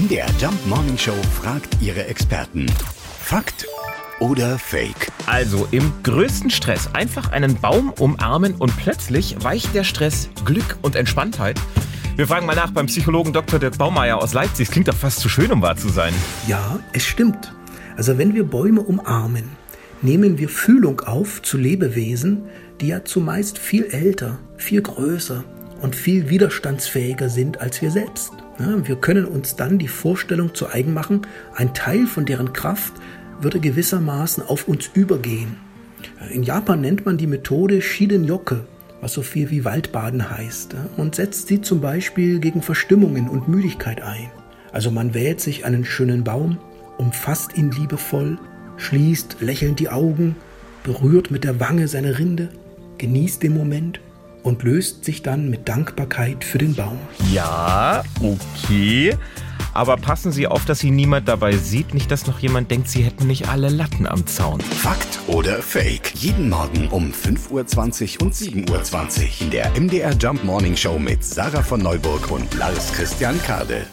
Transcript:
MDR Jump Morning Show fragt ihre Experten. Fakt oder Fake? Also im größten Stress einfach einen Baum umarmen und plötzlich weicht der Stress Glück und Entspanntheit. Wir fragen mal nach beim Psychologen Dr. Dirk Baumeier aus Leipzig. Es klingt doch fast zu schön, um wahr zu sein. Ja, es stimmt. Also wenn wir Bäume umarmen, nehmen wir Fühlung auf zu Lebewesen, die ja zumeist viel älter, viel größer und viel widerstandsfähiger sind als wir selbst. Wir können uns dann die Vorstellung zu eigen machen, ein Teil von deren Kraft würde gewissermaßen auf uns übergehen. In Japan nennt man die Methode Shidenyoke, was so viel wie Waldbaden heißt, und setzt sie zum Beispiel gegen Verstimmungen und Müdigkeit ein. Also man wählt sich einen schönen Baum, umfasst ihn liebevoll, schließt lächelnd die Augen, berührt mit der Wange seine Rinde, genießt den Moment und löst sich dann mit Dankbarkeit für den Baum. Ja, okay. Aber passen Sie auf, dass Sie niemand dabei sieht, nicht dass noch jemand denkt, Sie hätten nicht alle Latten am Zaun. Fakt oder Fake? Jeden Morgen um 5.20 Uhr und 7.20 Uhr in der MDR Jump Morning Show mit Sarah von Neuburg und Lars Christian Kade.